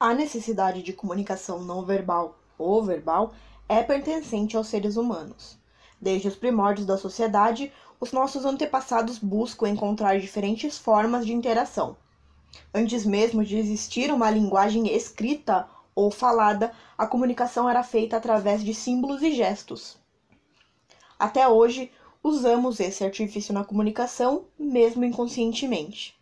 A necessidade de comunicação não verbal ou verbal é pertencente aos seres humanos. Desde os primórdios da sociedade, os nossos antepassados buscam encontrar diferentes formas de interação. Antes mesmo de existir uma linguagem escrita ou falada, a comunicação era feita através de símbolos e gestos. Até hoje, usamos esse artifício na comunicação, mesmo inconscientemente.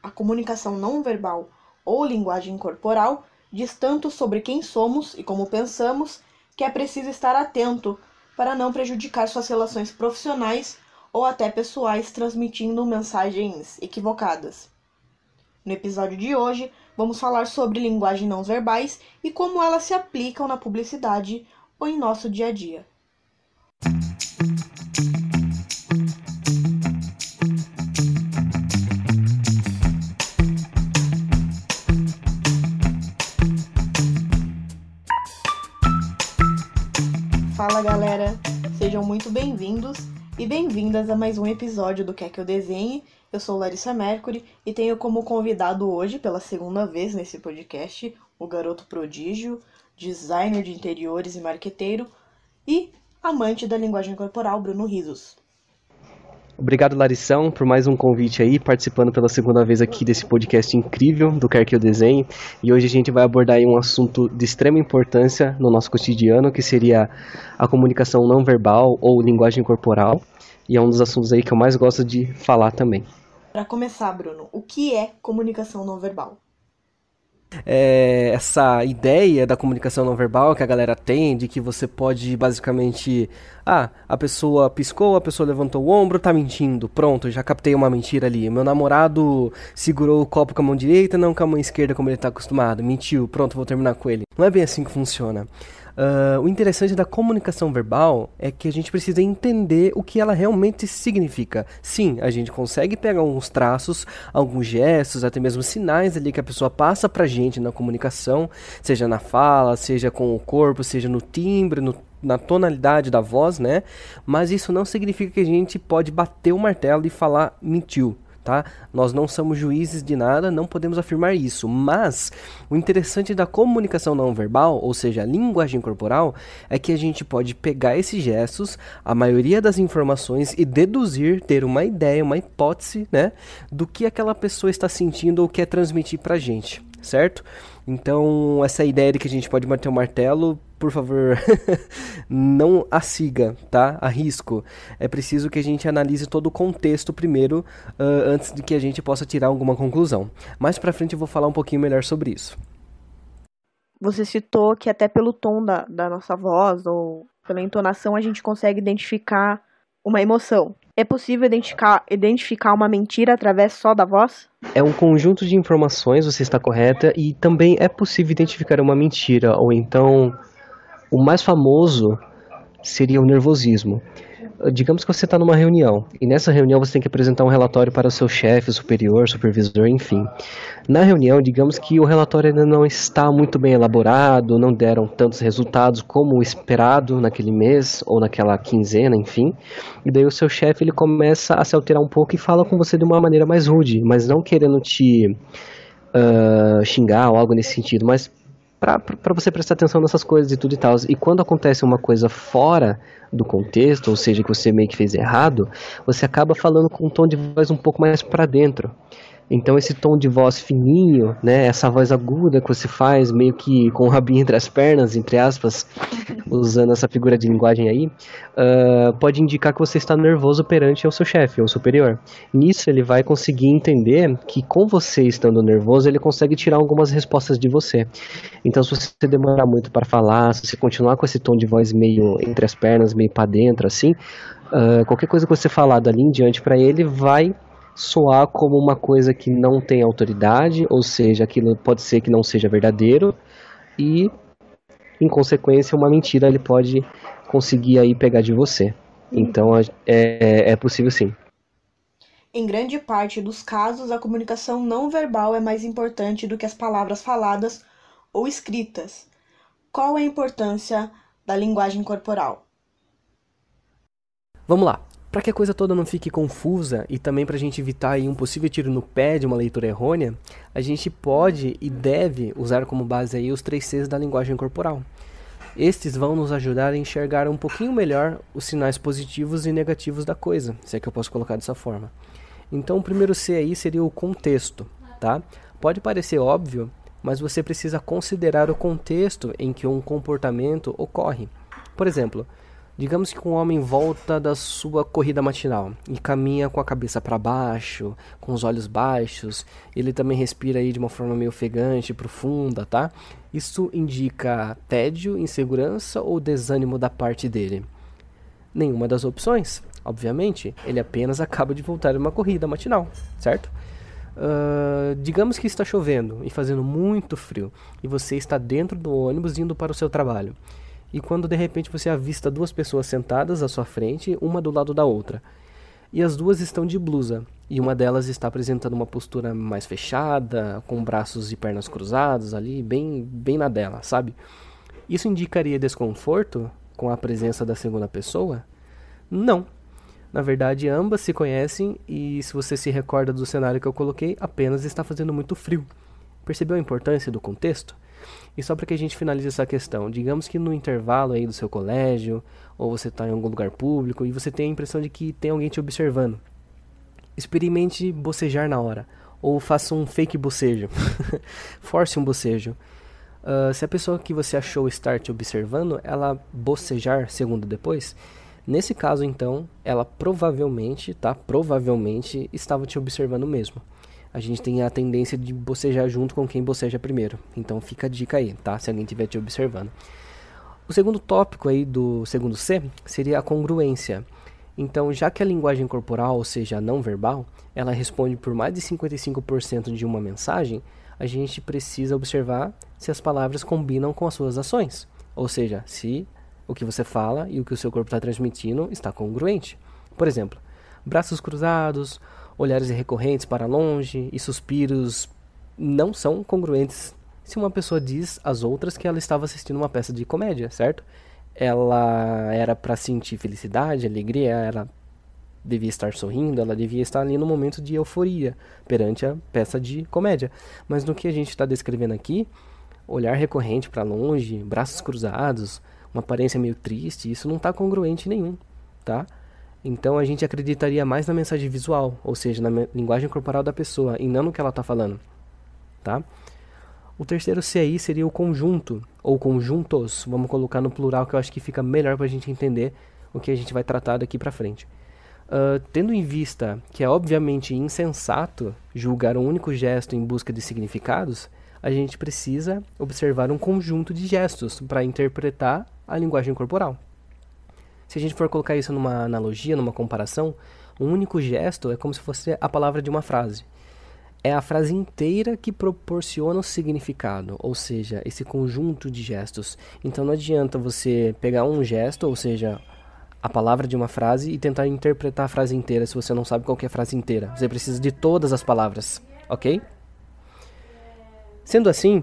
A comunicação não verbal ou linguagem corporal diz tanto sobre quem somos e como pensamos que é preciso estar atento para não prejudicar suas relações profissionais ou até pessoais transmitindo mensagens equivocadas. No episódio de hoje, vamos falar sobre linguagem não verbais e como elas se aplicam na publicidade ou em nosso dia a dia. Muito bem-vindos e bem-vindas a mais um episódio do Quer Que Eu Desenhe. Eu sou Larissa Mercury e tenho como convidado hoje, pela segunda vez nesse podcast, o garoto prodígio, designer de interiores e marqueteiro e amante da linguagem corporal, Bruno Risos. Obrigado, Larissão, por mais um convite aí, participando pela segunda vez aqui desse podcast incrível do Quer Que Eu Desenhe. E hoje a gente vai abordar um assunto de extrema importância no nosso cotidiano, que seria a comunicação não verbal ou linguagem corporal. E é um dos assuntos aí que eu mais gosto de falar também. Para começar, Bruno, o que é comunicação não verbal? É, essa ideia da comunicação não verbal que a galera tem, de que você pode basicamente. Ah, a pessoa piscou, a pessoa levantou o ombro, tá mentindo. Pronto, já captei uma mentira ali. Meu namorado segurou o copo com a mão direita, não com a mão esquerda, como ele tá acostumado. Mentiu, pronto, vou terminar com ele. Não é bem assim que funciona. Uh, o interessante da comunicação verbal é que a gente precisa entender o que ela realmente significa. Sim, a gente consegue pegar alguns traços, alguns gestos, até mesmo sinais ali que a pessoa passa pra gente na comunicação, seja na fala, seja com o corpo, seja no timbre, no na tonalidade da voz, né? Mas isso não significa que a gente pode bater o martelo e falar mentiu tá? Nós não somos juízes de nada, não podemos afirmar isso. Mas o interessante da comunicação não verbal, ou seja, a linguagem corporal, é que a gente pode pegar esses gestos, a maioria das informações e deduzir, ter uma ideia, uma hipótese, né, do que aquela pessoa está sentindo ou quer transmitir pra gente, certo? Então, essa ideia de que a gente pode bater o martelo por favor, não a siga, tá? Arrisco. É preciso que a gente analise todo o contexto primeiro, uh, antes de que a gente possa tirar alguma conclusão. Mais pra frente eu vou falar um pouquinho melhor sobre isso. Você citou que até pelo tom da, da nossa voz ou pela entonação a gente consegue identificar uma emoção. É possível identificar, identificar uma mentira através só da voz? É um conjunto de informações, você está correta, e também é possível identificar uma mentira, ou então o mais famoso seria o nervosismo. Digamos que você está numa reunião e nessa reunião você tem que apresentar um relatório para o seu chefe, superior, supervisor, enfim. Na reunião, digamos que o relatório ainda não está muito bem elaborado, não deram tantos resultados como esperado naquele mês ou naquela quinzena, enfim. E daí o seu chefe ele começa a se alterar um pouco e fala com você de uma maneira mais rude, mas não querendo te uh, xingar ou algo nesse sentido, mas para você prestar atenção nessas coisas e tudo e tal. E quando acontece uma coisa fora do contexto, ou seja, que você meio que fez errado, você acaba falando com um tom de voz um pouco mais para dentro. Então esse tom de voz fininho, né, essa voz aguda que você faz, meio que com o rabinho entre as pernas, entre aspas, usando essa figura de linguagem aí, uh, pode indicar que você está nervoso perante o seu chefe ou superior. Nisso ele vai conseguir entender que com você estando nervoso, ele consegue tirar algumas respostas de você. Então se você demorar muito para falar, se você continuar com esse tom de voz meio entre as pernas, meio para dentro assim, uh, qualquer coisa que você falar dali em diante para ele vai soar como uma coisa que não tem autoridade, ou seja, aquilo pode ser que não seja verdadeiro e, em consequência, uma mentira ele pode conseguir aí pegar de você. Então é, é, é possível sim. Em grande parte dos casos, a comunicação não verbal é mais importante do que as palavras faladas ou escritas. Qual é a importância da linguagem corporal? Vamos lá. Para que a coisa toda não fique confusa e também para a gente evitar um possível tiro no pé de uma leitura errônea, a gente pode e deve usar como base aí os três Cs da linguagem corporal. Estes vão nos ajudar a enxergar um pouquinho melhor os sinais positivos e negativos da coisa, se é que eu posso colocar dessa forma. Então, o primeiro C aí seria o contexto, tá? Pode parecer óbvio, mas você precisa considerar o contexto em que um comportamento ocorre. Por exemplo, Digamos que um homem volta da sua corrida matinal e caminha com a cabeça para baixo, com os olhos baixos. Ele também respira aí de uma forma meio ofegante, profunda, tá? Isso indica tédio, insegurança ou desânimo da parte dele? Nenhuma das opções. Obviamente, ele apenas acaba de voltar de uma corrida matinal, certo? Uh, digamos que está chovendo e fazendo muito frio e você está dentro do ônibus indo para o seu trabalho e quando de repente você avista duas pessoas sentadas à sua frente, uma do lado da outra. E as duas estão de blusa, e uma delas está apresentando uma postura mais fechada, com braços e pernas cruzados ali, bem, bem na dela, sabe? Isso indicaria desconforto com a presença da segunda pessoa? Não. Na verdade, ambas se conhecem e, se você se recorda do cenário que eu coloquei, apenas está fazendo muito frio. Percebeu a importância do contexto? E só para que a gente finalize essa questão, digamos que no intervalo aí do seu colégio, ou você está em algum lugar público e você tem a impressão de que tem alguém te observando. Experimente bocejar na hora, ou faça um fake bocejo. Force um bocejo. Uh, se a pessoa que você achou estar te observando, ela bocejar segundo depois, nesse caso então, ela provavelmente, tá? Provavelmente estava te observando mesmo a gente tem a tendência de bocejar junto com quem boceja primeiro. Então fica a dica aí, tá? Se alguém estiver te observando. O segundo tópico aí do segundo C seria a congruência. Então, já que a linguagem corporal, ou seja, não verbal, ela responde por mais de 55% de uma mensagem, a gente precisa observar se as palavras combinam com as suas ações. Ou seja, se o que você fala e o que o seu corpo está transmitindo está congruente. Por exemplo, braços cruzados, olhares recorrentes para longe e suspiros não são congruentes se uma pessoa diz às outras que ela estava assistindo uma peça de comédia, certo? Ela era para sentir felicidade, alegria, ela devia estar sorrindo, ela devia estar ali no momento de euforia perante a peça de comédia. Mas no que a gente está descrevendo aqui, olhar recorrente para longe, braços cruzados, uma aparência meio triste, isso não está congruente nenhum, tá? Então a gente acreditaria mais na mensagem visual, ou seja, na linguagem corporal da pessoa e não no que ela está falando, tá? O terceiro C aí seria o conjunto, ou conjuntos, vamos colocar no plural que eu acho que fica melhor para a gente entender o que a gente vai tratar daqui para frente. Uh, tendo em vista que é obviamente insensato julgar um único gesto em busca de significados, a gente precisa observar um conjunto de gestos para interpretar a linguagem corporal. Se a gente for colocar isso numa analogia, numa comparação, um único gesto é como se fosse a palavra de uma frase. É a frase inteira que proporciona o significado, ou seja, esse conjunto de gestos. Então não adianta você pegar um gesto, ou seja, a palavra de uma frase e tentar interpretar a frase inteira se você não sabe qual é a frase inteira. Você precisa de todas as palavras, ok? Sendo assim,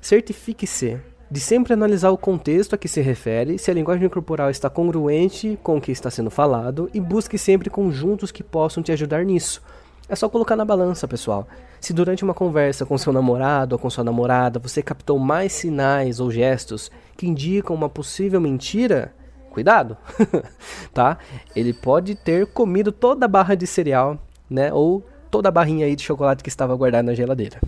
certifique-se de sempre analisar o contexto a que se refere, se a linguagem corporal está congruente com o que está sendo falado e busque sempre conjuntos que possam te ajudar nisso. É só colocar na balança, pessoal. Se durante uma conversa com seu namorado ou com sua namorada você captou mais sinais ou gestos que indicam uma possível mentira, cuidado, tá? Ele pode ter comido toda a barra de cereal, né? Ou toda a barrinha aí de chocolate que estava guardada na geladeira.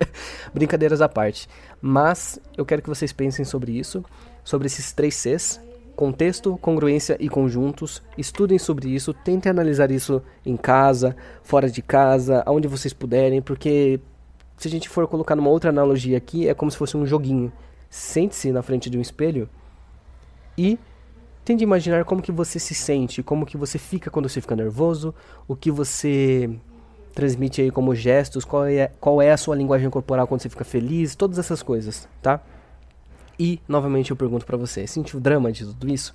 Brincadeiras à parte. Mas eu quero que vocês pensem sobre isso, sobre esses três Cs: contexto, congruência e conjuntos. Estudem sobre isso, tentem analisar isso em casa, fora de casa, aonde vocês puderem, porque se a gente for colocar numa outra analogia aqui, é como se fosse um joguinho. Sente-se na frente de um espelho e tente imaginar como que você se sente, como que você fica quando você fica nervoso, o que você transmite aí como gestos, qual é, qual é a sua linguagem corporal quando você fica feliz, todas essas coisas, tá? E, novamente, eu pergunto para você, sentiu o drama de tudo isso?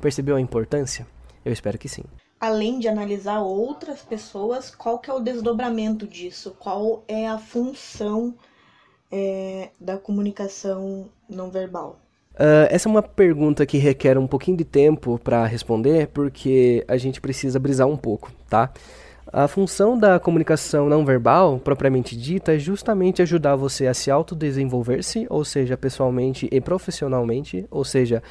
Percebeu a importância? Eu espero que sim. Além de analisar outras pessoas, qual que é o desdobramento disso? Qual é a função é, da comunicação não verbal? Uh, essa é uma pergunta que requer um pouquinho de tempo para responder, porque a gente precisa brisar um pouco, tá? A função da comunicação não verbal, propriamente dita, é justamente ajudar você a se autodesenvolver-se, ou seja, pessoalmente e profissionalmente, ou seja,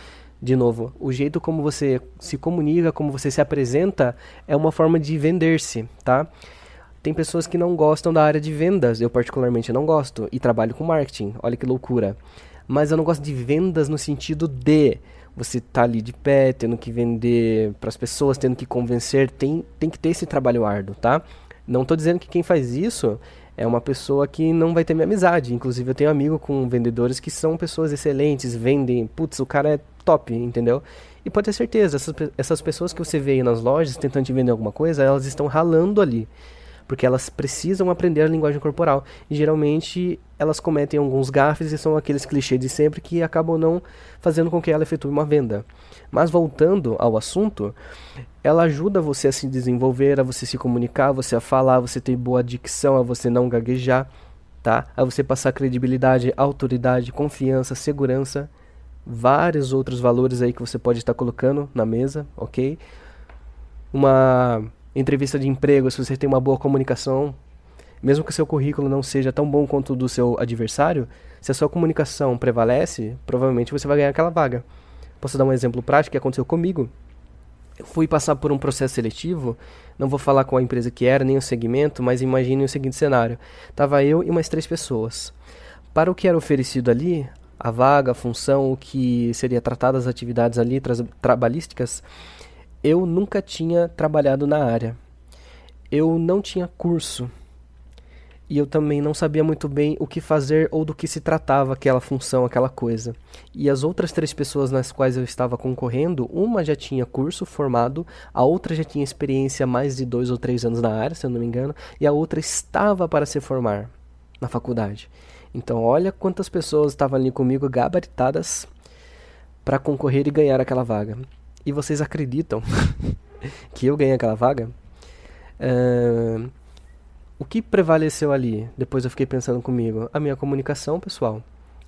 de novo, o jeito como você se comunica, como você se apresenta, é uma forma de vender-se, tá? Tem pessoas que não gostam da área de vendas, eu particularmente não gosto, e trabalho com marketing, olha que loucura mas eu não gosto de vendas no sentido de você tá ali de pé, tendo que vender para as pessoas, tendo que convencer, tem, tem que ter esse trabalho árduo, tá? Não estou dizendo que quem faz isso é uma pessoa que não vai ter minha amizade. Inclusive, eu tenho amigo com vendedores que são pessoas excelentes, vendem, putz, o cara é top, entendeu? E pode ter certeza, essas, essas pessoas que você vê aí nas lojas tentando te vender alguma coisa, elas estão ralando ali porque elas precisam aprender a linguagem corporal. E geralmente elas cometem alguns gafes e são aqueles clichês de sempre que acabam não fazendo com que ela efetue uma venda. Mas voltando ao assunto, ela ajuda você a se desenvolver, a você se comunicar, a você a falar, a você ter boa dicção, a você não gaguejar, tá? A você passar credibilidade, autoridade, confiança, segurança, vários outros valores aí que você pode estar colocando na mesa, ok? Uma entrevista de emprego, se você tem uma boa comunicação, mesmo que o seu currículo não seja tão bom quanto o do seu adversário, se a sua comunicação prevalece, provavelmente você vai ganhar aquela vaga. Posso dar um exemplo prático que aconteceu comigo? Eu fui passar por um processo seletivo, não vou falar qual a empresa que era, nem o segmento, mas imagine o seguinte cenário. Tava eu e mais três pessoas. Para o que era oferecido ali, a vaga, a função, o que seria tratado as atividades ali, tra trabalhísticas, eu nunca tinha trabalhado na área. Eu não tinha curso. E eu também não sabia muito bem o que fazer ou do que se tratava aquela função, aquela coisa. E as outras três pessoas nas quais eu estava concorrendo, uma já tinha curso formado, a outra já tinha experiência mais de dois ou três anos na área, se eu não me engano, e a outra estava para se formar na faculdade. Então, olha quantas pessoas estavam ali comigo gabaritadas para concorrer e ganhar aquela vaga e vocês acreditam que eu ganhei aquela vaga, uh, o que prevaleceu ali? Depois eu fiquei pensando comigo. A minha comunicação, pessoal.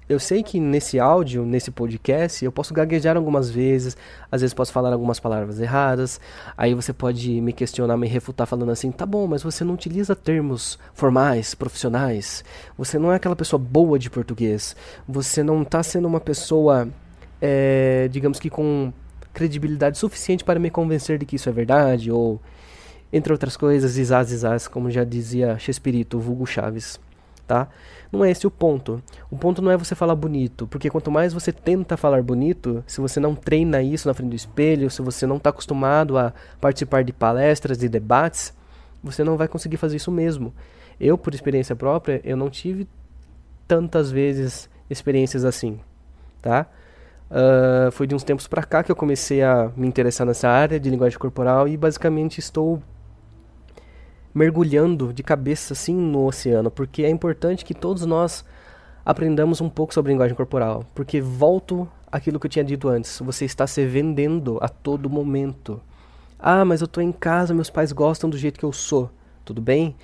Eu sei que nesse áudio, nesse podcast, eu posso gaguejar algumas vezes, às vezes posso falar algumas palavras erradas, aí você pode me questionar, me refutar falando assim, tá bom, mas você não utiliza termos formais, profissionais, você não é aquela pessoa boa de português, você não está sendo uma pessoa, é, digamos que com credibilidade suficiente para me convencer de que isso é verdade, ou, entre outras coisas, isás, isás, como já dizia Chespirito, vulgo Chaves, tá? Não é esse o ponto. O ponto não é você falar bonito, porque quanto mais você tenta falar bonito, se você não treina isso na frente do espelho, se você não está acostumado a participar de palestras de debates, você não vai conseguir fazer isso mesmo. Eu, por experiência própria, eu não tive tantas vezes experiências assim, tá? Uh, foi de uns tempos para cá que eu comecei a me interessar nessa área de linguagem corporal e basicamente estou mergulhando de cabeça assim no oceano, porque é importante que todos nós aprendamos um pouco sobre linguagem corporal, porque volto aquilo que eu tinha dito antes, você está se vendendo a todo momento. Ah, mas eu estou em casa, meus pais gostam do jeito que eu sou. Tudo bem?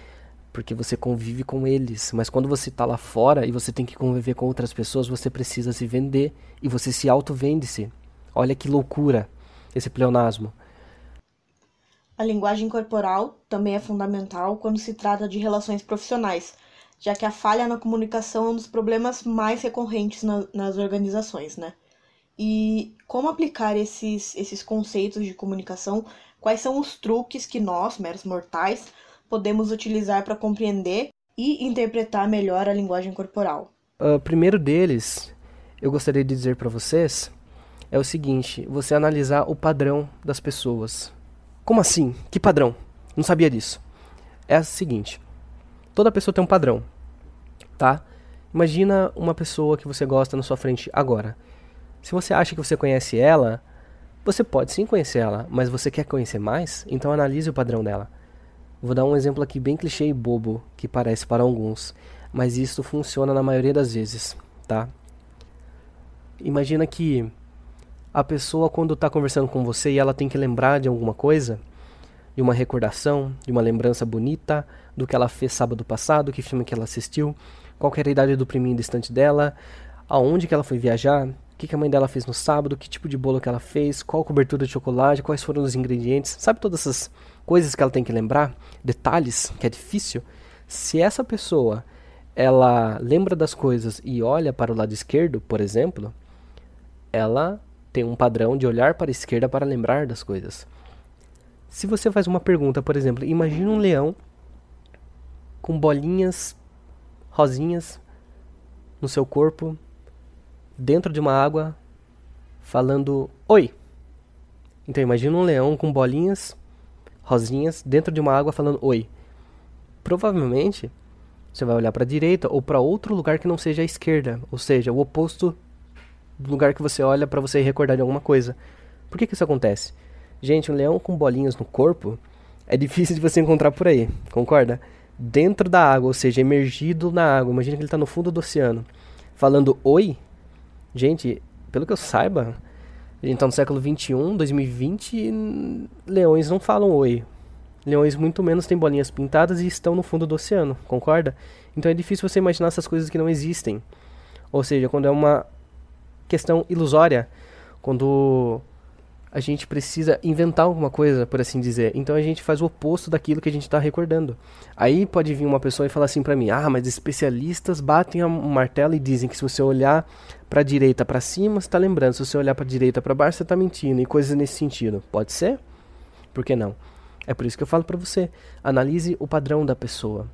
Porque você convive com eles. Mas quando você está lá fora e você tem que conviver com outras pessoas, você precisa se vender e você se auto-vende-se. Olha que loucura esse pleonasmo. A linguagem corporal também é fundamental quando se trata de relações profissionais, já que a falha na comunicação é um dos problemas mais recorrentes na, nas organizações, né? E como aplicar esses, esses conceitos de comunicação? Quais são os truques que nós, meros mortais, podemos utilizar para compreender e interpretar melhor a linguagem corporal? O uh, primeiro deles, eu gostaria de dizer para vocês, é o seguinte: você analisar o padrão das pessoas. Como assim? Que padrão? Não sabia disso. É o seguinte: toda pessoa tem um padrão, tá? Imagina uma pessoa que você gosta na sua frente agora. Se você acha que você conhece ela, você pode sim conhecer ela, mas você quer conhecer mais? Então analise o padrão dela. Vou dar um exemplo aqui bem clichê e bobo, que parece para alguns, mas isso funciona na maioria das vezes, tá? Imagina que a pessoa quando está conversando com você e ela tem que lembrar de alguma coisa, de uma recordação, de uma lembrança bonita, do que ela fez sábado passado, que filme que ela assistiu, qual era a idade do priminho distante dela, aonde que ela foi viajar, o que, que a mãe dela fez no sábado, que tipo de bolo que ela fez, qual cobertura de chocolate, quais foram os ingredientes, sabe todas essas coisas que ela tem que lembrar, detalhes que é difícil. Se essa pessoa ela lembra das coisas e olha para o lado esquerdo, por exemplo, ela tem um padrão de olhar para a esquerda para lembrar das coisas. Se você faz uma pergunta, por exemplo, imagine um leão com bolinhas rosinhas no seu corpo, dentro de uma água, falando oi. Então imagine um leão com bolinhas rosinhas dentro de uma água falando oi. Provavelmente você vai olhar para a direita ou para outro lugar que não seja a esquerda, ou seja, o oposto do lugar que você olha para você recordar de alguma coisa. Por que, que isso acontece? Gente, um leão com bolinhas no corpo é difícil de você encontrar por aí, concorda? Dentro da água, ou seja, emergido na água. Imagina que ele está no fundo do oceano. Falando oi, gente, pelo que eu saiba, a gente no século 21, 2020, e leões não falam oi. Leões muito menos têm bolinhas pintadas e estão no fundo do oceano, concorda? Então é difícil você imaginar essas coisas que não existem. Ou seja, quando é uma questão ilusória, quando a gente precisa inventar alguma coisa, por assim dizer. Então a gente faz o oposto daquilo que a gente está recordando. Aí pode vir uma pessoa e falar assim para mim: "Ah, mas especialistas batem o martelo e dizem que se você olhar para direita para cima, você está lembrando, se você olhar para direita para baixo, você está mentindo" e coisas nesse sentido. Pode ser? Por que não? É por isso que eu falo para você, analise o padrão da pessoa.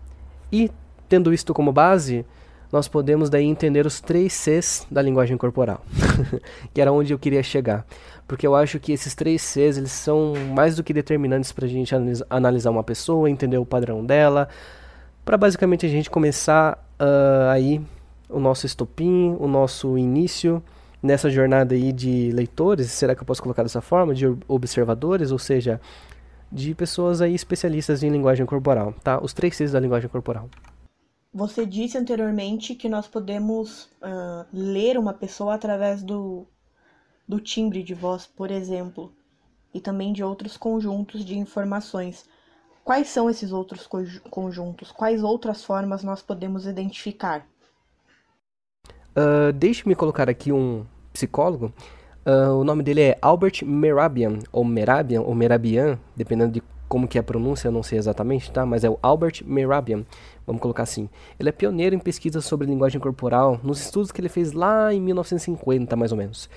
E tendo isto como base, nós podemos daí entender os três Cs da linguagem corporal, que era onde eu queria chegar. Porque eu acho que esses três Cs eles são mais do que determinantes para a gente analisar uma pessoa, entender o padrão dela, para basicamente a gente começar uh, aí o nosso estopim, o nosso início nessa jornada aí de leitores, será que eu posso colocar dessa forma, de observadores, ou seja, de pessoas aí especialistas em linguagem corporal, tá? Os três Cs da linguagem corporal. Você disse anteriormente que nós podemos uh, ler uma pessoa através do, do timbre de voz, por exemplo, e também de outros conjuntos de informações. Quais são esses outros conjuntos? Quais outras formas nós podemos identificar? Uh, Deixe-me colocar aqui um psicólogo Uh, o nome dele é Albert Merabian, ou Merabian, ou Merabian, dependendo de como que é a pronúncia, eu não sei exatamente, tá? Mas é o Albert Merabian, vamos colocar assim. Ele é pioneiro em pesquisas sobre linguagem corporal, nos estudos que ele fez lá em 1950, mais ou menos.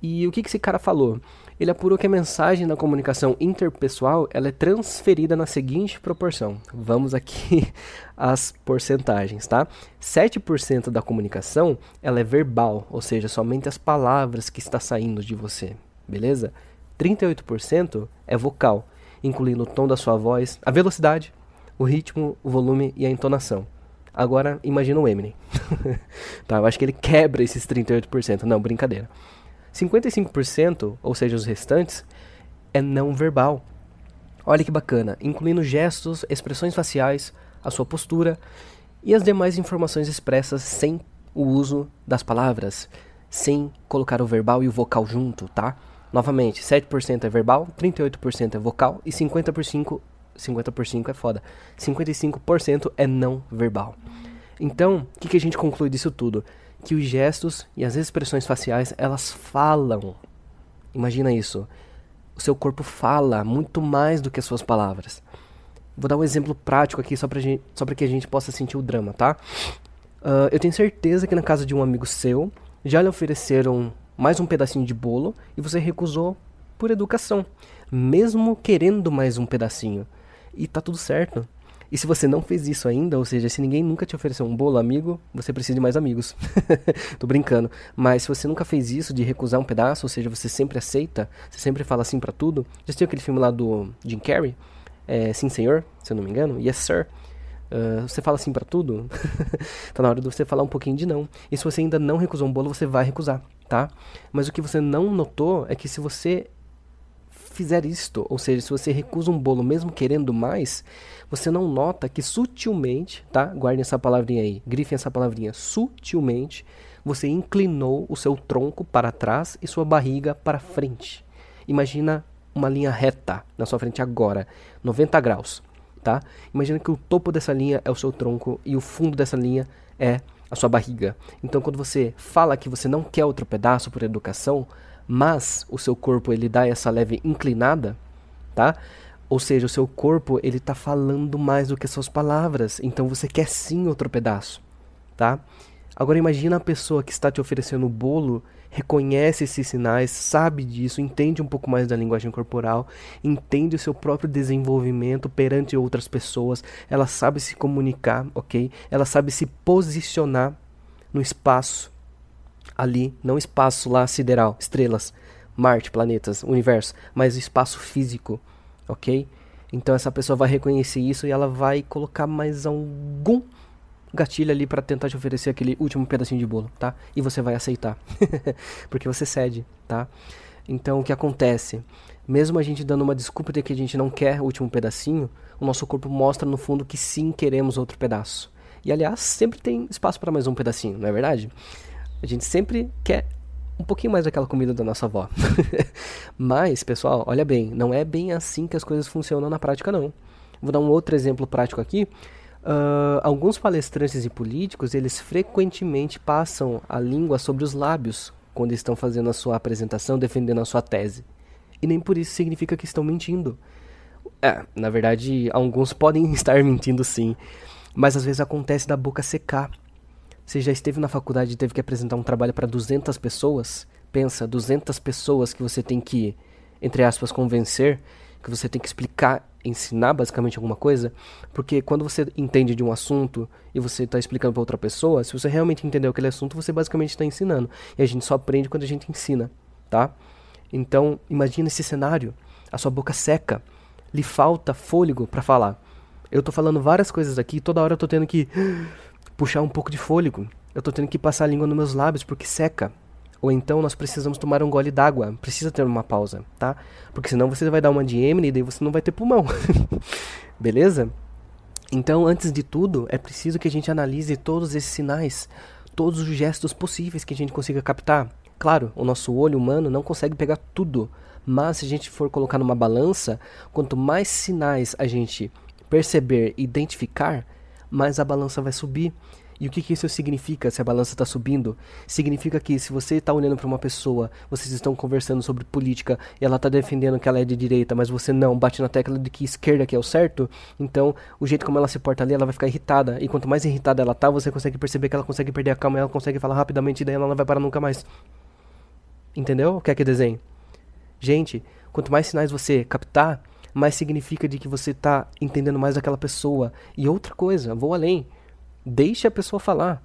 E o que, que esse cara falou? Ele apurou que a mensagem na comunicação interpessoal ela é transferida na seguinte proporção. Vamos aqui as porcentagens, tá? 7% da comunicação ela é verbal, ou seja, somente as palavras que está saindo de você, beleza? 38% é vocal, incluindo o tom da sua voz, a velocidade, o ritmo, o volume e a entonação. Agora, imagina o Eminem. tá, eu acho que ele quebra esses 38%. Não, brincadeira. 55%, ou seja, os restantes, é não verbal. Olha que bacana, incluindo gestos, expressões faciais, a sua postura e as demais informações expressas sem o uso das palavras, sem colocar o verbal e o vocal junto, tá? Novamente, 7% é verbal, 38% é vocal e 50 por 5, 50 por 5 é foda. 55% é não verbal. Então, o que, que a gente conclui disso tudo? que os gestos e as expressões faciais elas falam. Imagina isso. O seu corpo fala muito mais do que as suas palavras. Vou dar um exemplo prático aqui só para só que a gente possa sentir o drama, tá? Uh, eu tenho certeza que na casa de um amigo seu já lhe ofereceram mais um pedacinho de bolo e você recusou por educação, mesmo querendo mais um pedacinho. E tá tudo certo. E se você não fez isso ainda, ou seja, se ninguém nunca te ofereceu um bolo amigo, você precisa de mais amigos. Tô brincando. Mas se você nunca fez isso de recusar um pedaço, ou seja, você sempre aceita, você sempre fala assim para tudo. Já assistiu aquele filme lá do Jim Carrey? É, Sim, senhor, se eu não me engano. Yes, sir. Uh, você fala assim para tudo, tá na hora de você falar um pouquinho de não. E se você ainda não recusou um bolo, você vai recusar, tá? Mas o que você não notou é que se você fizer isto, ou seja, se você recusa um bolo mesmo querendo mais, você não nota que sutilmente, tá? Guardem essa palavrinha aí, grifem essa palavrinha, sutilmente, você inclinou o seu tronco para trás e sua barriga para frente. Imagina uma linha reta na sua frente agora, 90 graus, tá? Imagina que o topo dessa linha é o seu tronco e o fundo dessa linha é a sua barriga. Então, quando você fala que você não quer outro pedaço por educação, mas o seu corpo ele dá essa leve inclinada, tá? Ou seja, o seu corpo ele está falando mais do que suas palavras. Então você quer sim outro pedaço, tá? Agora imagina a pessoa que está te oferecendo o bolo, reconhece esses sinais, sabe disso, entende um pouco mais da linguagem corporal, entende o seu próprio desenvolvimento perante outras pessoas, ela sabe se comunicar, ok? Ela sabe se posicionar no espaço ali, não espaço lá sideral, estrelas, Marte, planetas, universo, mas espaço físico ok? Então essa pessoa vai reconhecer isso e ela vai colocar mais algum gatilho ali para tentar te oferecer aquele último pedacinho de bolo, tá? E você vai aceitar, porque você cede, tá? Então o que acontece? Mesmo a gente dando uma desculpa de que a gente não quer o último pedacinho, o nosso corpo mostra no fundo que sim queremos outro pedaço. E aliás, sempre tem espaço para mais um pedacinho, não é verdade? A gente sempre quer um pouquinho mais daquela comida da nossa avó. Mas, pessoal, olha bem, não é bem assim que as coisas funcionam na prática, não. Vou dar um outro exemplo prático aqui. Uh, alguns palestrantes e políticos, eles frequentemente passam a língua sobre os lábios quando estão fazendo a sua apresentação, defendendo a sua tese. E nem por isso significa que estão mentindo. É, na verdade, alguns podem estar mentindo sim, mas às vezes acontece da boca secar você já esteve na faculdade e teve que apresentar um trabalho para 200 pessoas? Pensa, 200 pessoas que você tem que, entre aspas, convencer, que você tem que explicar, ensinar basicamente alguma coisa, porque quando você entende de um assunto e você está explicando para outra pessoa, se você realmente entendeu aquele assunto, você basicamente está ensinando. E a gente só aprende quando a gente ensina, tá? Então, imagina esse cenário, a sua boca seca, lhe falta fôlego para falar. Eu tô falando várias coisas aqui, toda hora eu tô tendo que puxar um pouco de fôlego. Eu tô tendo que passar a língua nos meus lábios porque seca. Ou então nós precisamos tomar um gole d'água. Precisa ter uma pausa, tá? Porque senão você vai dar uma Emily e daí você não vai ter pulmão. Beleza? Então, antes de tudo, é preciso que a gente analise todos esses sinais, todos os gestos possíveis que a gente consiga captar. Claro, o nosso olho humano não consegue pegar tudo, mas se a gente for colocar numa balança, quanto mais sinais a gente perceber, identificar, mais a balança vai subir. E o que, que isso significa se a balança está subindo? Significa que se você está olhando para uma pessoa, vocês estão conversando sobre política e ela está defendendo que ela é de direita, mas você não bate na tecla de que esquerda que é o certo, então o jeito como ela se porta ali, ela vai ficar irritada. E quanto mais irritada ela tá, você consegue perceber que ela consegue perder a calma, ela consegue falar rapidamente e daí ela não vai parar nunca mais. Entendeu? O que é que desenho? Gente, quanto mais sinais você captar, mais significa de que você está entendendo mais daquela pessoa. E outra coisa, vou além. Deixe a pessoa falar.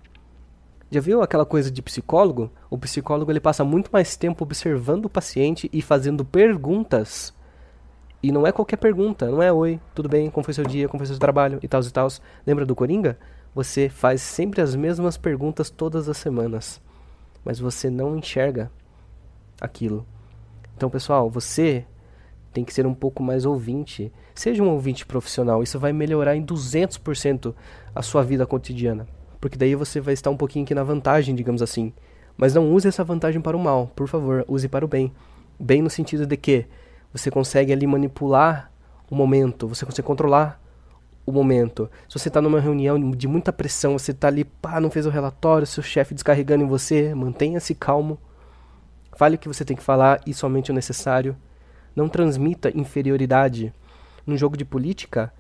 Já viu aquela coisa de psicólogo? O psicólogo ele passa muito mais tempo observando o paciente e fazendo perguntas. E não é qualquer pergunta, não é oi, tudo bem, como foi seu dia, como foi seu trabalho e tal e tal. Lembra do Coringa? Você faz sempre as mesmas perguntas todas as semanas, mas você não enxerga aquilo. Então, pessoal, você tem que ser um pouco mais ouvinte. Seja um ouvinte profissional, isso vai melhorar em 200% a sua vida cotidiana. Porque daí você vai estar um pouquinho aqui na vantagem, digamos assim. Mas não use essa vantagem para o mal, por favor, use para o bem. Bem no sentido de que você consegue ali manipular o momento, você consegue controlar o momento. Se você está numa reunião de muita pressão, você está ali, pá, não fez o relatório, seu chefe descarregando em você, mantenha-se calmo. Fale o que você tem que falar e somente o necessário. Não transmita inferioridade. Num jogo de política,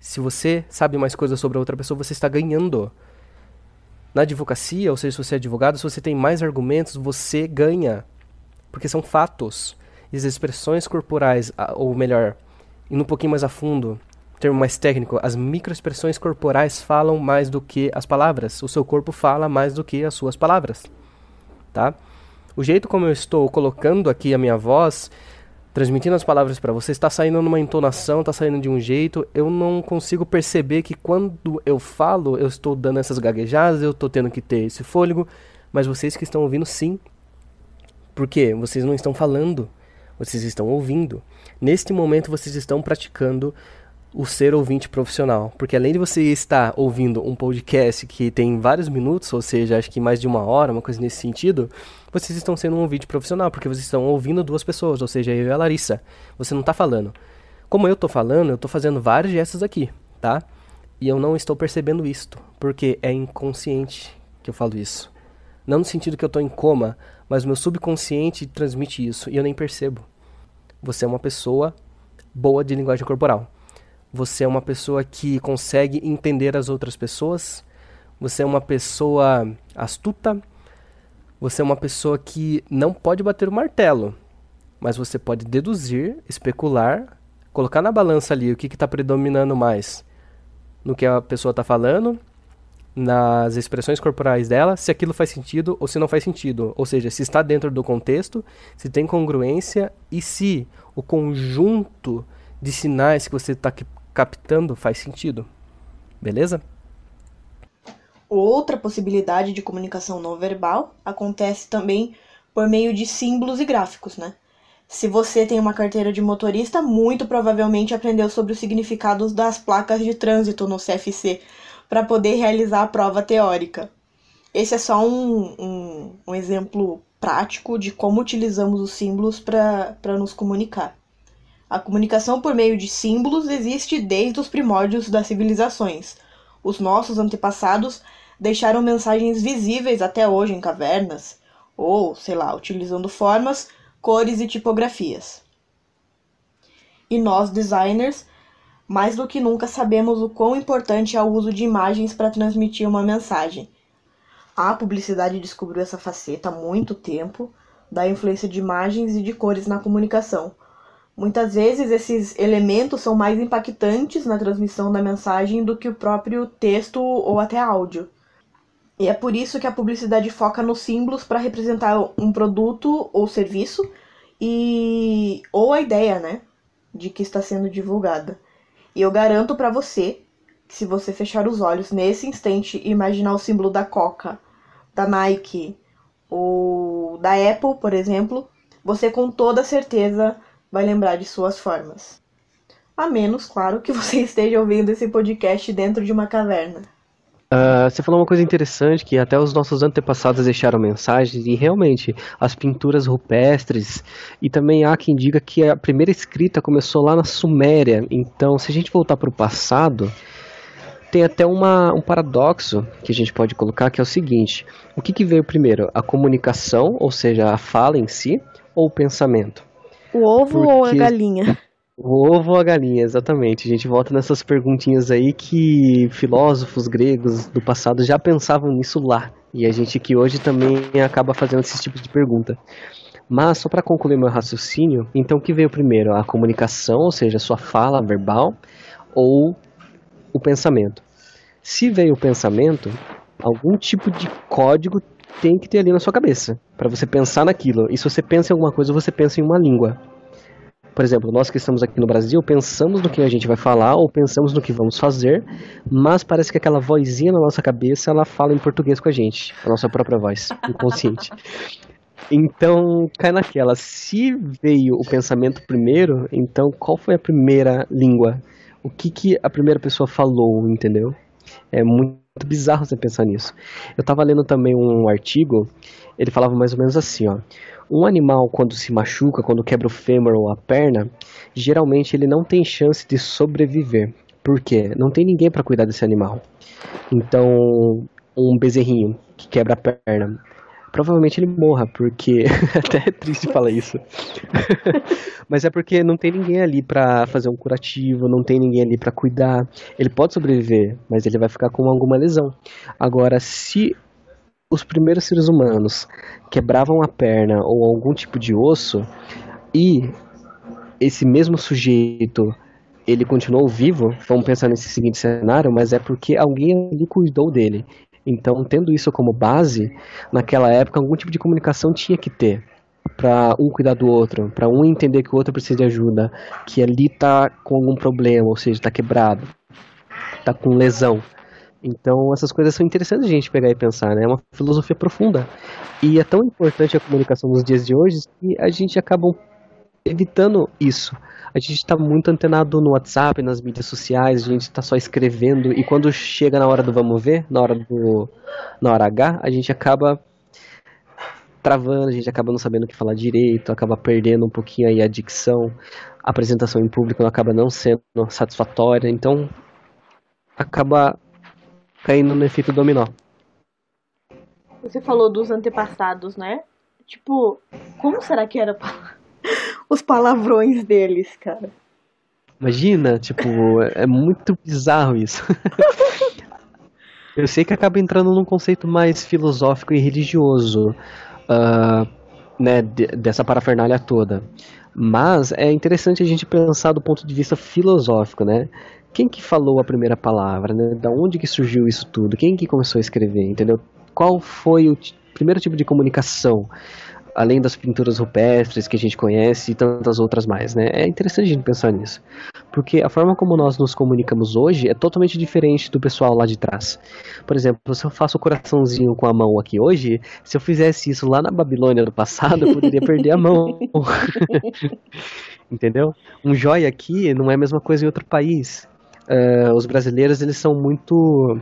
se você sabe mais coisas sobre a outra pessoa, você está ganhando. Na advocacia, ou seja, se você é advogado, se você tem mais argumentos, você ganha. Porque são fatos. E as expressões corporais, ou melhor, indo um pouquinho mais a fundo, termo mais técnico, as microexpressões corporais falam mais do que as palavras. O seu corpo fala mais do que as suas palavras. Tá? O jeito como eu estou colocando aqui a minha voz transmitindo as palavras para você, está saindo numa entonação, está saindo de um jeito, eu não consigo perceber que quando eu falo, eu estou dando essas gaguejadas, eu estou tendo que ter esse fôlego, mas vocês que estão ouvindo, sim. Por quê? Vocês não estão falando, vocês estão ouvindo. Neste momento, vocês estão praticando o ser ouvinte profissional. Porque além de você estar ouvindo um podcast que tem vários minutos, ou seja, acho que mais de uma hora, uma coisa nesse sentido, vocês estão sendo um ouvinte profissional, porque vocês estão ouvindo duas pessoas, ou seja, eu e a Larissa. Você não está falando. Como eu estou falando, eu estou fazendo vários gestos aqui, tá? E eu não estou percebendo isto. porque é inconsciente que eu falo isso. Não no sentido que eu estou em coma, mas meu subconsciente transmite isso e eu nem percebo. Você é uma pessoa boa de linguagem corporal. Você é uma pessoa que consegue entender as outras pessoas. Você é uma pessoa astuta. Você é uma pessoa que não pode bater o martelo, mas você pode deduzir, especular, colocar na balança ali o que está predominando mais no que a pessoa está falando nas expressões corporais dela, se aquilo faz sentido ou se não faz sentido. Ou seja, se está dentro do contexto, se tem congruência e se o conjunto de sinais que você está captando faz sentido. Beleza? Outra possibilidade de comunicação não verbal acontece também por meio de símbolos e gráficos, né? Se você tem uma carteira de motorista, muito provavelmente aprendeu sobre os significados das placas de trânsito no CFC para poder realizar a prova teórica. Esse é só um, um, um exemplo prático de como utilizamos os símbolos para nos comunicar. A comunicação por meio de símbolos existe desde os primórdios das civilizações. Os nossos antepassados deixaram mensagens visíveis até hoje em cavernas, ou, sei lá, utilizando formas, cores e tipografias. E nós, designers, mais do que nunca sabemos o quão importante é o uso de imagens para transmitir uma mensagem. A publicidade descobriu essa faceta há muito tempo da influência de imagens e de cores na comunicação. Muitas vezes esses elementos são mais impactantes na transmissão da mensagem do que o próprio texto ou até áudio. E é por isso que a publicidade foca nos símbolos para representar um produto ou serviço e ou a ideia, né, de que está sendo divulgada. E eu garanto para você que se você fechar os olhos nesse instante e imaginar o símbolo da Coca, da Nike ou da Apple, por exemplo, você com toda certeza vai lembrar de suas formas. A menos, claro, que você esteja ouvindo esse podcast dentro de uma caverna. Uh, você falou uma coisa interessante que até os nossos antepassados deixaram mensagens e realmente as pinturas rupestres e também há quem diga que a primeira escrita começou lá na Suméria. Então, se a gente voltar para o passado, tem até uma, um paradoxo que a gente pode colocar que é o seguinte: o que, que veio primeiro, a comunicação, ou seja, a fala em si, ou o pensamento? O ovo Porque... ou a galinha? O ovo ou a galinha, exatamente. A gente volta nessas perguntinhas aí que filósofos gregos do passado já pensavam nisso lá. E a gente que hoje também acaba fazendo esses tipos de pergunta. Mas, só para concluir meu raciocínio, então o que veio primeiro? A comunicação, ou seja, a sua fala verbal, ou o pensamento? Se veio o pensamento, algum tipo de código tem que ter ali na sua cabeça, para você pensar naquilo. E se você pensa em alguma coisa, você pensa em uma língua. Por exemplo, nós que estamos aqui no Brasil, pensamos no que a gente vai falar ou pensamos no que vamos fazer, mas parece que aquela vozinha na nossa cabeça, ela fala em português com a gente, a nossa própria voz, inconsciente. Então, cai naquela, se veio o pensamento primeiro, então qual foi a primeira língua? O que, que a primeira pessoa falou, entendeu? É muito bizarro você pensar nisso. Eu estava lendo também um artigo, ele falava mais ou menos assim, ó. Um animal, quando se machuca, quando quebra o fêmur ou a perna, geralmente ele não tem chance de sobreviver. Por quê? Não tem ninguém para cuidar desse animal. Então, um bezerrinho que quebra a perna, provavelmente ele morra, porque até é triste falar isso. Mas é porque não tem ninguém ali para fazer um curativo, não tem ninguém ali para cuidar. Ele pode sobreviver, mas ele vai ficar com alguma lesão. Agora, se os primeiros seres humanos quebravam a perna ou algum tipo de osso e esse mesmo sujeito ele continuou vivo, vamos pensar nesse seguinte cenário, mas é porque alguém ali cuidou dele. Então, tendo isso como base, naquela época algum tipo de comunicação tinha que ter para um cuidar do outro, para um entender que o outro precisa de ajuda, que ali tá com algum problema, ou seja, tá quebrado, tá com lesão. Então, essas coisas são interessantes a gente pegar e pensar, né? É uma filosofia profunda. E é tão importante a comunicação nos dias de hoje que a gente acaba evitando isso. A gente está muito antenado no WhatsApp, nas mídias sociais, a gente está só escrevendo e quando chega na hora do vamos ver, na hora do na hora H, a gente acaba travando, a gente acaba não sabendo o que falar direito, acaba perdendo um pouquinho aí a dicção, a apresentação em público acaba não sendo satisfatória, então acaba caindo no efeito dominó. Você falou dos antepassados, né? Tipo, como será que era os palavrões deles, cara? Imagina, tipo, é muito bizarro isso. Eu sei que acaba entrando num conceito mais filosófico e religioso, uh, né, dessa parafernália toda. Mas é interessante a gente pensar do ponto de vista filosófico, né? Quem que falou a primeira palavra, né? Da onde que surgiu isso tudo? Quem que começou a escrever, entendeu? Qual foi o primeiro tipo de comunicação? Além das pinturas rupestres que a gente conhece e tantas outras mais, né? É interessante a gente pensar nisso, porque a forma como nós nos comunicamos hoje é totalmente diferente do pessoal lá de trás. Por exemplo, se eu faço o coraçãozinho com a mão aqui hoje, se eu fizesse isso lá na Babilônia do passado, eu poderia perder a mão. Entendeu? Um joia aqui não é a mesma coisa em outro país. Uh, os brasileiros eles são muito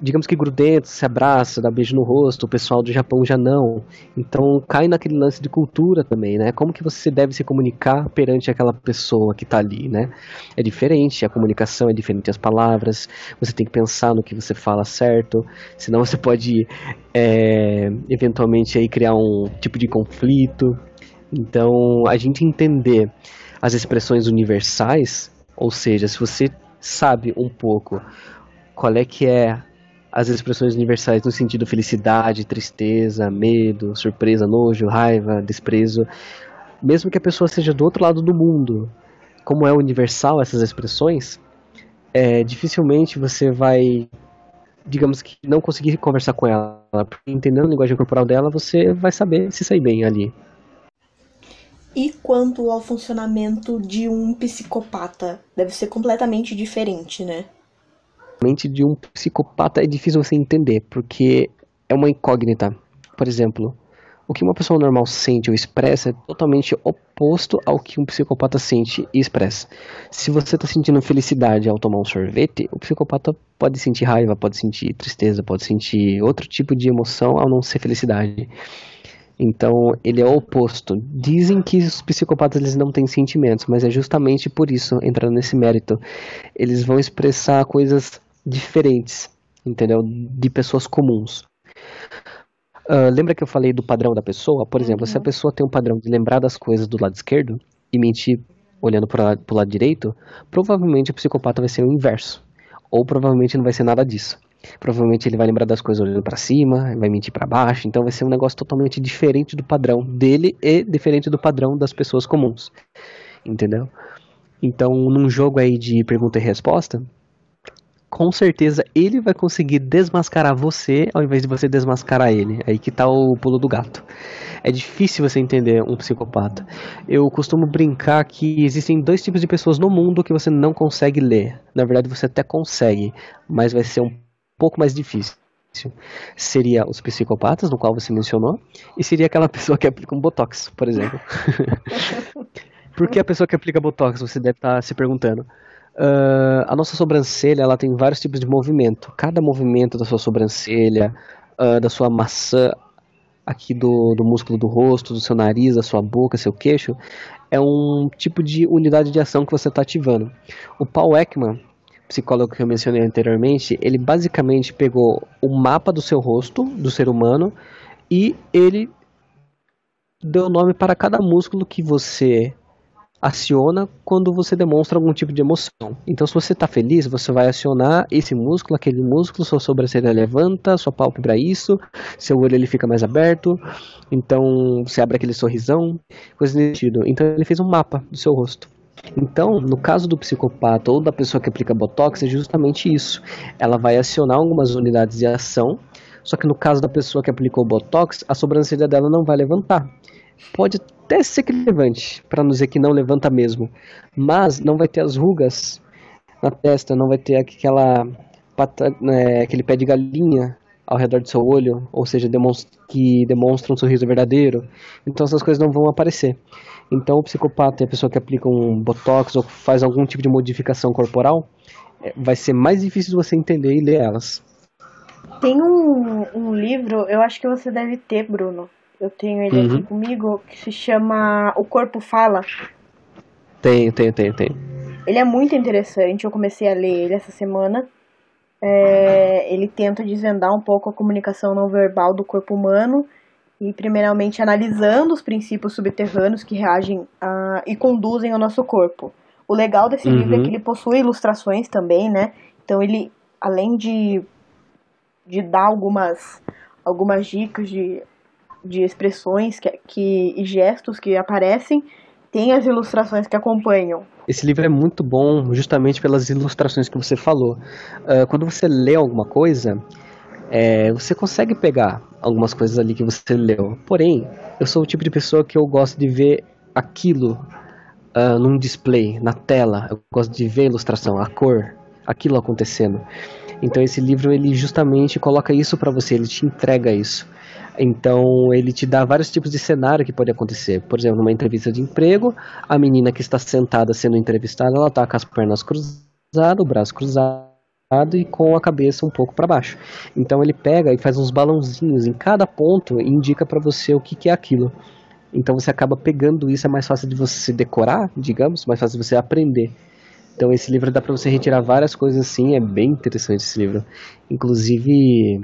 digamos que grudentos, se abraça, dá beijo no rosto, o pessoal do Japão já não. Então cai naquele lance de cultura também, né? Como que você deve se comunicar perante aquela pessoa que está ali, né? É diferente, a comunicação é diferente, as palavras, você tem que pensar no que você fala certo, senão você pode é, eventualmente aí criar um tipo de conflito. Então a gente entender as expressões universais, ou seja, se você sabe um pouco qual é que é as expressões universais no sentido felicidade, tristeza, medo, surpresa, nojo, raiva, desprezo, mesmo que a pessoa seja do outro lado do mundo, como é universal essas expressões, é, dificilmente você vai, digamos que, não conseguir conversar com ela, entendendo a linguagem corporal dela, você vai saber se sair bem ali. E quanto ao funcionamento de um psicopata? Deve ser completamente diferente, né? Mente de um psicopata é difícil você entender, porque é uma incógnita. Por exemplo, o que uma pessoa normal sente ou expressa é totalmente oposto ao que um psicopata sente e expressa. Se você está sentindo felicidade ao tomar um sorvete, o psicopata pode sentir raiva, pode sentir tristeza, pode sentir outro tipo de emoção ao não ser felicidade. Então, ele é o oposto. Dizem que os psicopatas eles não têm sentimentos, mas é justamente por isso, entrando nesse mérito, eles vão expressar coisas diferentes, entendeu? De pessoas comuns. Uh, lembra que eu falei do padrão da pessoa? Por exemplo, uhum. se a uhum. pessoa tem um padrão de lembrar das coisas do lado esquerdo e mentir olhando para o lado direito, provavelmente o psicopata vai ser o inverso. Ou provavelmente não vai ser nada disso. Provavelmente ele vai lembrar das coisas olhando para cima, vai mentir para baixo, então vai ser um negócio totalmente diferente do padrão dele e diferente do padrão das pessoas comuns. Entendeu? Então, num jogo aí de pergunta e resposta, com certeza ele vai conseguir desmascarar você ao invés de você desmascarar ele. Aí que tá o pulo do gato. É difícil você entender um psicopata. Eu costumo brincar que existem dois tipos de pessoas no mundo que você não consegue ler. Na verdade, você até consegue, mas vai ser um pouco mais difícil. Seria os psicopatas, no qual você mencionou, e seria aquela pessoa que aplica um botox, por exemplo. por que a pessoa que aplica botox? Você deve estar tá se perguntando. Uh, a nossa sobrancelha ela tem vários tipos de movimento. Cada movimento da sua sobrancelha, uh, da sua maçã, aqui do, do músculo do rosto, do seu nariz, da sua boca, seu queixo, é um tipo de unidade de ação que você está ativando. O Paul Ekman, psicólogo que eu mencionei anteriormente, ele basicamente pegou o mapa do seu rosto, do ser humano, e ele deu nome para cada músculo que você aciona quando você demonstra algum tipo de emoção. Então, se você está feliz, você vai acionar esse músculo, aquele músculo, sua sobrancelha levanta, sua pálpebra isso, seu olho ele fica mais aberto, então você abre aquele sorrisão, coisa desse sentido. Então, ele fez um mapa do seu rosto. Então, no caso do psicopata ou da pessoa que aplica botox, é justamente isso. Ela vai acionar algumas unidades de ação, só que no caso da pessoa que aplicou botox, a sobrancelha dela não vai levantar. Pode até ser que levante, para não dizer que não levanta mesmo. Mas não vai ter as rugas na testa, não vai ter aquela pata, né, aquele pé de galinha ao redor do seu olho, ou seja, demonstra, que demonstra um sorriso verdadeiro. Então essas coisas não vão aparecer. Então o psicopata e a pessoa que aplica um botox ou faz algum tipo de modificação corporal, é, vai ser mais difícil você entender e ler elas. Tem um, um livro, eu acho que você deve ter, Bruno, eu tenho ele uhum. aqui comigo, que se chama O Corpo Fala. Tenho, tenho, tenho, tenho. Ele é muito interessante, eu comecei a ler ele essa semana. É, ele tenta desvendar um pouco a comunicação não verbal do corpo humano e, primeiramente, analisando os princípios subterrâneos que reagem a, e conduzem ao nosso corpo. O legal desse uhum. livro é que ele possui ilustrações também, né? Então, ele, além de, de dar algumas, algumas dicas de, de expressões que, que, e gestos que aparecem, tem as ilustrações que acompanham. Esse livro é muito bom justamente pelas ilustrações que você falou. Uh, quando você lê alguma coisa, é, você consegue pegar algumas coisas ali que você leu. Porém, eu sou o tipo de pessoa que eu gosto de ver aquilo uh, num display, na tela. Eu gosto de ver a ilustração, a cor, aquilo acontecendo. Então esse livro ele justamente coloca isso para você, ele te entrega isso. Então ele te dá vários tipos de cenário que pode acontecer. Por exemplo, numa entrevista de emprego, a menina que está sentada sendo entrevistada, ela está com as pernas cruzadas, o braço cruzado e com a cabeça um pouco para baixo. Então ele pega e faz uns balãozinhos em cada ponto e indica para você o que, que é aquilo. Então você acaba pegando isso, é mais fácil de você decorar, digamos, mais fácil de você aprender. Então esse livro dá para você retirar várias coisas assim, é bem interessante esse livro. Inclusive,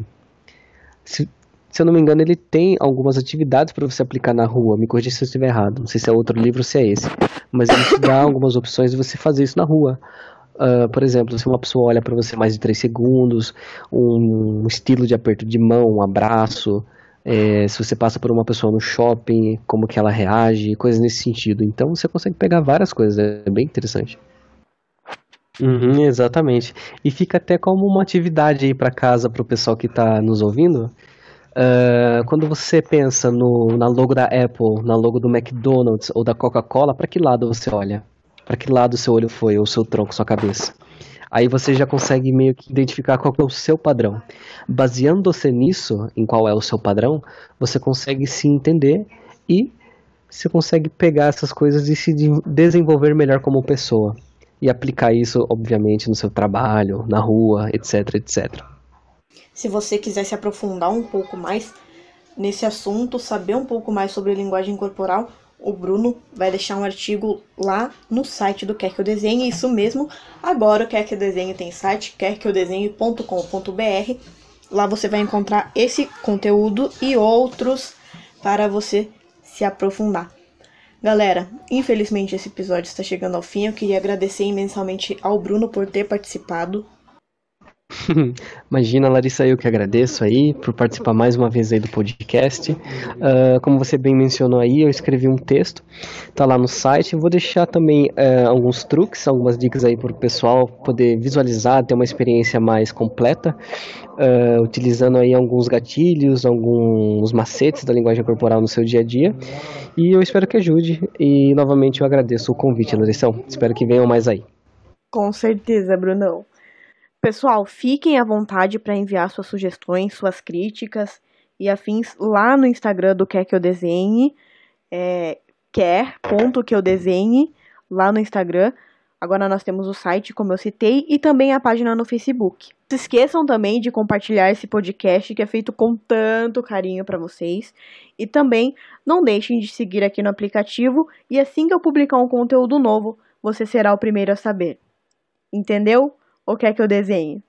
se, se eu não me engano, ele tem algumas atividades para você aplicar na rua. Me corrija se eu estiver errado. Não sei se é outro livro ou se é esse. Mas ele te dá algumas opções de você fazer isso na rua. Uh, por exemplo, se uma pessoa olha para você mais de 3 segundos, um estilo de aperto de mão, um abraço, é, se você passa por uma pessoa no shopping, como que ela reage, coisas nesse sentido. Então você consegue pegar várias coisas, é bem interessante. Uhum, exatamente. E fica até como uma atividade aí para casa para o pessoal que está nos ouvindo. Uh, quando você pensa no, na logo da Apple, na logo do McDonald's ou da Coca-Cola, para que lado você olha? Para que lado seu olho foi, ou seu tronco, sua cabeça? Aí você já consegue meio que identificar qual é o seu padrão. Baseando-se nisso, em qual é o seu padrão, você consegue se entender e você consegue pegar essas coisas e se desenvolver melhor como pessoa. E aplicar isso, obviamente, no seu trabalho, na rua, etc, etc. Se você quiser se aprofundar um pouco mais nesse assunto, saber um pouco mais sobre linguagem corporal, o Bruno vai deixar um artigo lá no site do Quer Que Eu Desenhe, isso mesmo. Agora o Quer Que Eu Desenhe tem site, querqueeudesenhe.com.br. Lá você vai encontrar esse conteúdo e outros para você se aprofundar. Galera, infelizmente esse episódio está chegando ao fim. Eu queria agradecer imensamente ao Bruno por ter participado. Imagina, Larissa, eu que agradeço aí por participar mais uma vez aí do podcast. Uh, como você bem mencionou aí, eu escrevi um texto, tá lá no site. vou deixar também uh, alguns truques, algumas dicas aí para o pessoal poder visualizar, ter uma experiência mais completa, uh, utilizando aí alguns gatilhos, alguns macetes da linguagem corporal no seu dia a dia. E eu espero que ajude. E novamente eu agradeço o convite, Larissa. Espero que venham mais aí. Com certeza, Brunão. Pessoal, fiquem à vontade para enviar suas sugestões, suas críticas e afins lá no Instagram do Quer Que Eu Desenhe, é, quer, ponto que eu desenhe, lá no Instagram. Agora nós temos o site, como eu citei, e também a página no Facebook. Não se esqueçam também de compartilhar esse podcast que é feito com tanto carinho para vocês. E também não deixem de seguir aqui no aplicativo e assim que eu publicar um conteúdo novo, você será o primeiro a saber. Entendeu? Ou quer que eu desenhe?